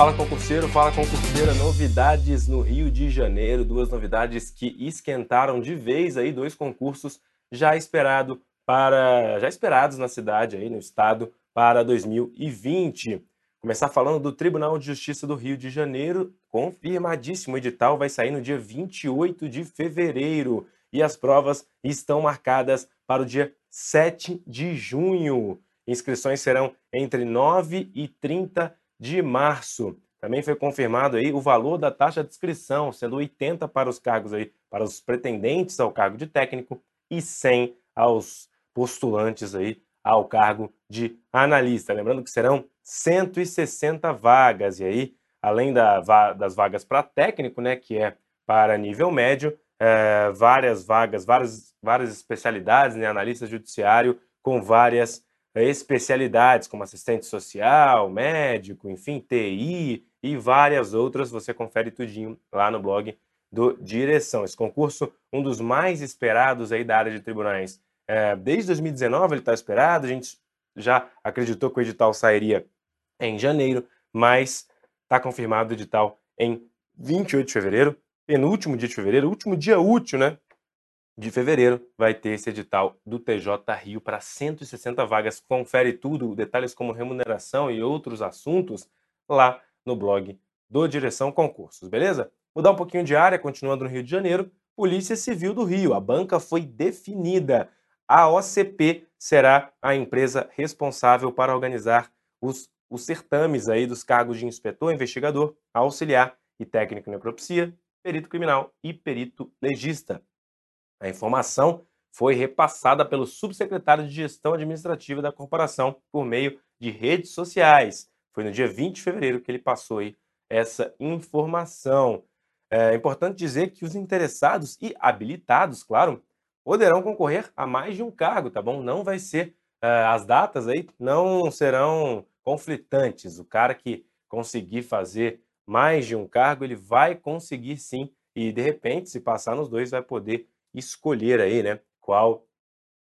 Fala concurseiro, fala concurseira, novidades no Rio de Janeiro, duas novidades que esquentaram de vez aí. Dois concursos já esperado para já esperados na cidade aí no estado para 2020. Começar falando do Tribunal de Justiça do Rio de Janeiro, confirmadíssimo edital vai sair no dia 28 de fevereiro. E as provas estão marcadas para o dia 7 de junho. Inscrições serão entre 9 e 30 de março. Também foi confirmado aí o valor da taxa de inscrição, sendo 80 para os cargos aí, para os pretendentes ao cargo de técnico e 100 aos postulantes aí ao cargo de analista. Lembrando que serão 160 vagas e aí, além da, das vagas para técnico, né, que é para nível médio, é, várias vagas, várias, várias especialidades, né, analista judiciário com várias especialidades como assistente social, médico, enfim, TI e várias outras. Você confere tudinho lá no blog do Direção. Esse concurso, um dos mais esperados aí da área de tribunais. É, desde 2019 ele está esperado, a gente já acreditou que o edital sairia em janeiro, mas está confirmado o edital em 28 de fevereiro, penúltimo dia de fevereiro, último dia útil, né? De fevereiro vai ter esse edital do TJ Rio para 160 vagas. Confere tudo, detalhes como remuneração e outros assuntos lá no blog do Direção Concursos, beleza? Mudar um pouquinho de área, continuando no Rio de Janeiro, Polícia Civil do Rio. A banca foi definida. A OCP será a empresa responsável para organizar os, os certames aí dos cargos de inspetor, investigador, auxiliar e técnico em necropsia, perito criminal e perito legista. A informação foi repassada pelo subsecretário de Gestão Administrativa da corporação por meio de redes sociais. Foi no dia 20 de fevereiro que ele passou aí essa informação. É importante dizer que os interessados e habilitados, claro, poderão concorrer a mais de um cargo, tá bom? Não vai ser uh, as datas aí não serão conflitantes. O cara que conseguir fazer mais de um cargo, ele vai conseguir sim e de repente, se passar nos dois, vai poder escolher aí, né, qual,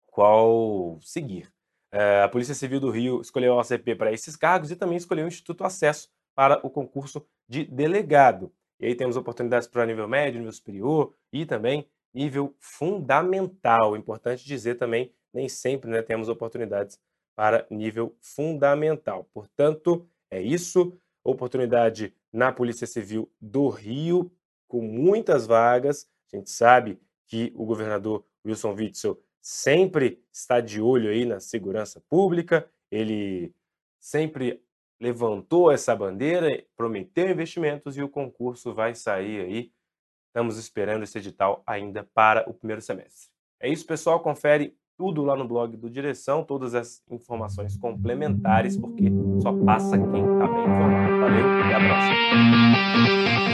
qual seguir. É, a Polícia Civil do Rio escolheu a OCP para esses cargos e também escolheu o Instituto Acesso para o concurso de delegado. E aí temos oportunidades para nível médio, nível superior e também nível fundamental. Importante dizer também, nem sempre né, temos oportunidades para nível fundamental. Portanto, é isso. Oportunidade na Polícia Civil do Rio, com muitas vagas. A gente sabe que o governador Wilson Witzel sempre está de olho aí na segurança pública, ele sempre levantou essa bandeira, prometeu investimentos e o concurso vai sair aí. Estamos esperando esse edital ainda para o primeiro semestre. É isso, pessoal. Confere tudo lá no blog do Direção, todas as informações complementares, porque só passa quem está bem informado. Valeu, até a próxima.